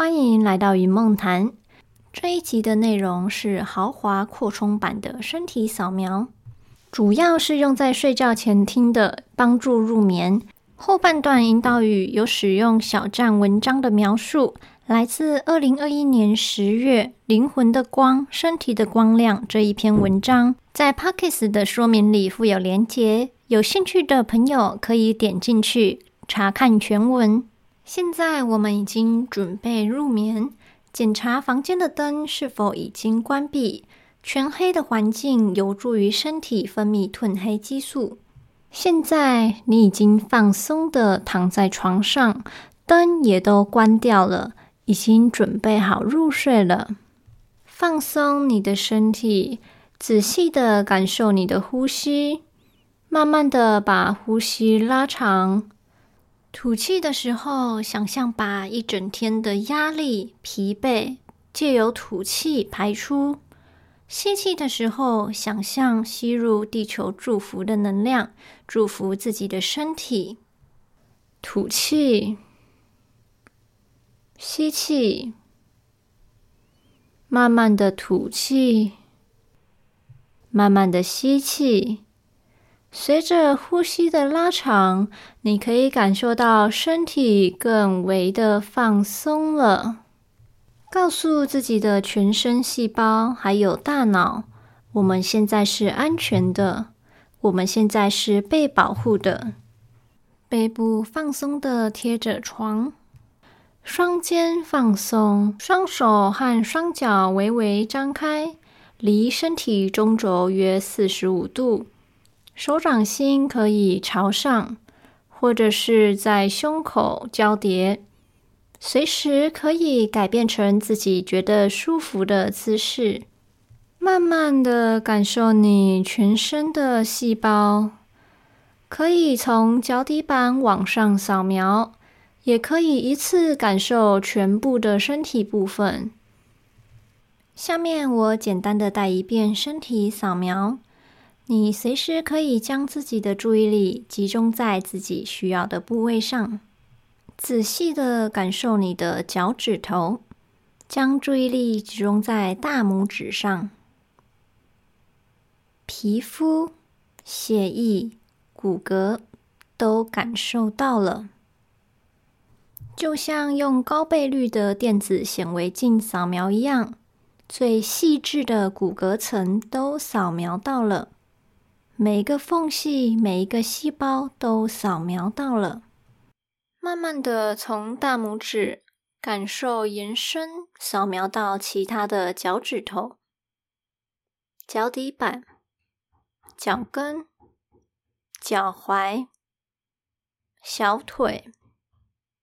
欢迎来到云梦谈。这一集的内容是豪华扩充版的身体扫描，主要是用在睡觉前听的，帮助入眠。后半段引导语有使用小站文章的描述，来自二零二一年十月《灵魂的光，身体的光亮》这一篇文章，在 Pockets 的说明里附有连结，有兴趣的朋友可以点进去查看全文。现在我们已经准备入眠。检查房间的灯是否已经关闭。全黑的环境有助于身体分泌褪黑激素。现在你已经放松的躺在床上，灯也都关掉了，已经准备好入睡了。放松你的身体，仔细的感受你的呼吸，慢慢的把呼吸拉长。吐气的时候，想象把一整天的压力、疲惫借由吐气排出；吸气的时候，想象吸入地球祝福的能量，祝福自己的身体。吐气，吸气，慢慢的吐气，慢慢的吸气。随着呼吸的拉长，你可以感受到身体更为的放松了。告诉自己的全身细胞还有大脑，我们现在是安全的，我们现在是被保护的。背部放松的贴着床，双肩放松，双手和双脚微微张开，离身体中轴约四十五度。手掌心可以朝上，或者是在胸口交叠，随时可以改变成自己觉得舒服的姿势。慢慢的感受你全身的细胞，可以从脚底板往上扫描，也可以一次感受全部的身体部分。下面我简单的带一遍身体扫描。你随时可以将自己的注意力集中在自己需要的部位上，仔细的感受你的脚趾头，将注意力集中在大拇指上，皮肤、血液、骨骼都感受到了，就像用高倍率的电子显微镜扫描一样，最细致的骨骼层都扫描到了。每个缝隙、每一个细胞都扫描到了。慢慢的从大拇指感受延伸，扫描到其他的脚趾头、脚底板、脚跟、脚踝、小腿、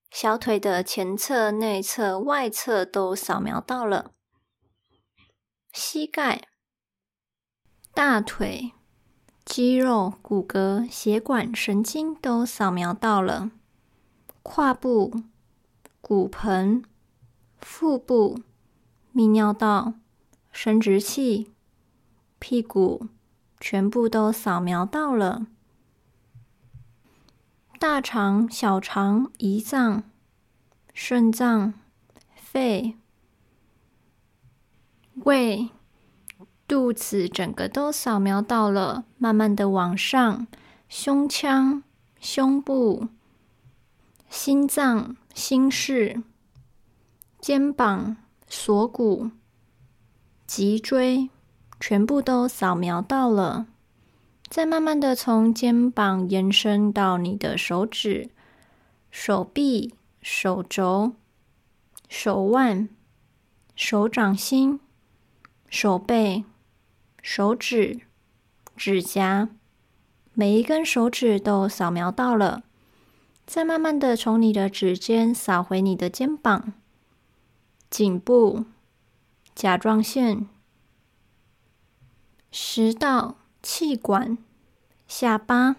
小腿的前侧、内侧、外侧都扫描到了。膝盖、大腿。肌肉、骨骼、血管、神经都扫描到了，胯部、骨盆、腹部、泌尿道、生殖器、屁股，全部都扫描到了。大肠、小肠、胰脏、肾脏、肺、胃。肚子整个都扫描到了，慢慢的往上，胸腔、胸部、心脏、心室、肩膀、锁骨、脊椎，全部都扫描到了。再慢慢的从肩膀延伸到你的手指、手臂、手肘、手腕、手掌心、手背。手指、指甲，每一根手指都扫描到了。再慢慢的从你的指尖扫回你的肩膀、颈部、甲状腺、食道、气管、下巴、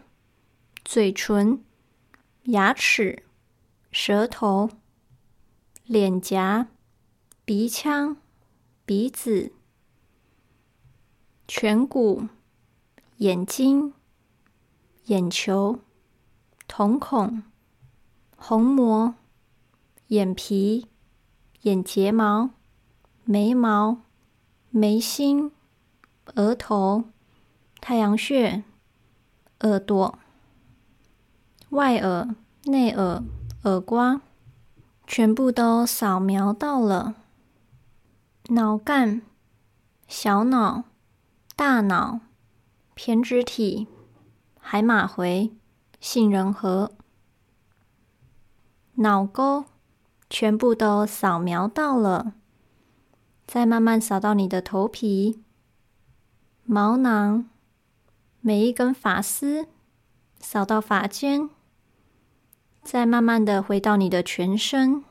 嘴唇、牙齿、舌头、脸颊、鼻腔、鼻子。颧骨、眼睛、眼球、瞳孔、虹膜、眼皮、眼睫毛、眉毛、眉心、额头、太阳穴、耳朵、外耳、内耳、耳瓜，全部都扫描到了。脑干、小脑、大脑、胼胝体、海马回、杏仁核。脑沟全部都扫描到了，再慢慢扫到你的头皮、毛囊，每一根发丝扫到发尖，再慢慢的回到你的全身，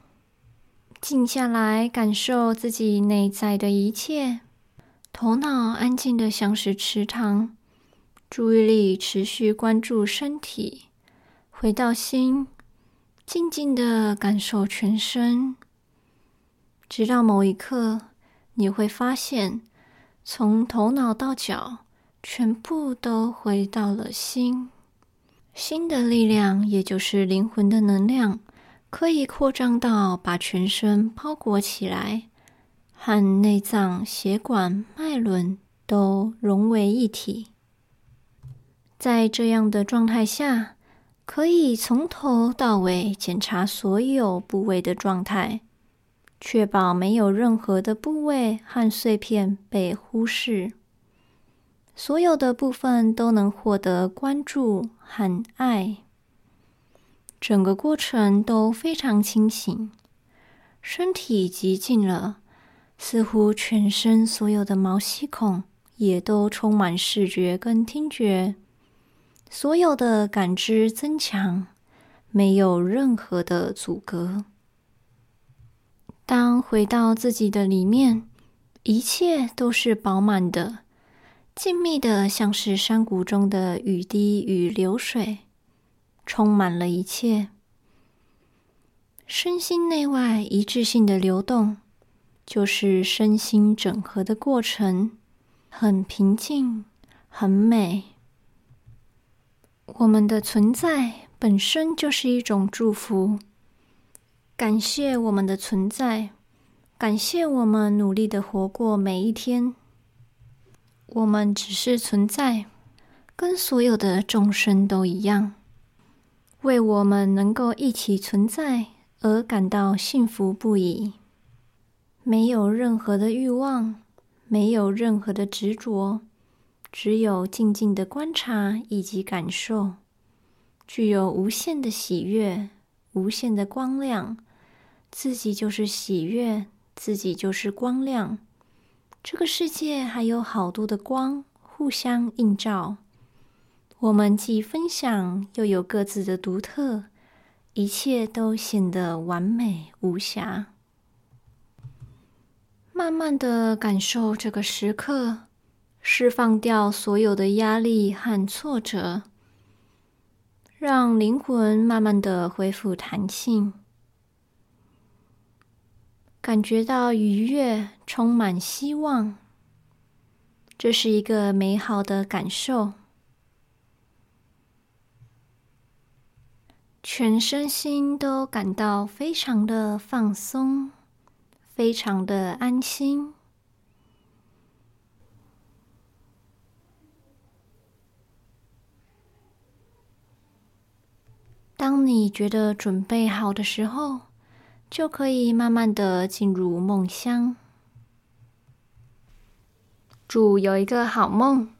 静下来感受自己内在的一切，头脑安静的像是池塘，注意力持续关注身体，回到心。静静的感受全身，直到某一刻，你会发现，从头脑到脚，全部都回到了心。心的力量，也就是灵魂的能量，可以扩张到把全身包裹起来，和内脏、血管、轮都融为一体。在这样的状态下。可以从头到尾检查所有部位的状态，确保没有任何的部位和碎片被忽视，所有的部分都能获得关注和爱。整个过程都非常清醒，身体极静了，似乎全身所有的毛细孔也都充满视觉跟听觉。所有的感知增强，没有任何的阻隔。当回到自己的里面，一切都是饱满的、静谧的，像是山谷中的雨滴与流水，充满了一切。身心内外一致性的流动，就是身心整合的过程，很平静，很美。我们的存在本身就是一种祝福。感谢我们的存在，感谢我们努力的活过每一天。我们只是存在，跟所有的众生都一样，为我们能够一起存在而感到幸福不已。没有任何的欲望，没有任何的执着。只有静静的观察以及感受，具有无限的喜悦、无限的光亮。自己就是喜悦，自己就是光亮。这个世界还有好多的光互相映照，我们既分享，又有各自的独特，一切都显得完美无瑕。慢慢的感受这个时刻。释放掉所有的压力和挫折，让灵魂慢慢的恢复弹性，感觉到愉悦，充满希望。这是一个美好的感受，全身心都感到非常的放松，非常的安心。当你觉得准备好的时候，就可以慢慢的进入梦乡。祝有一个好梦。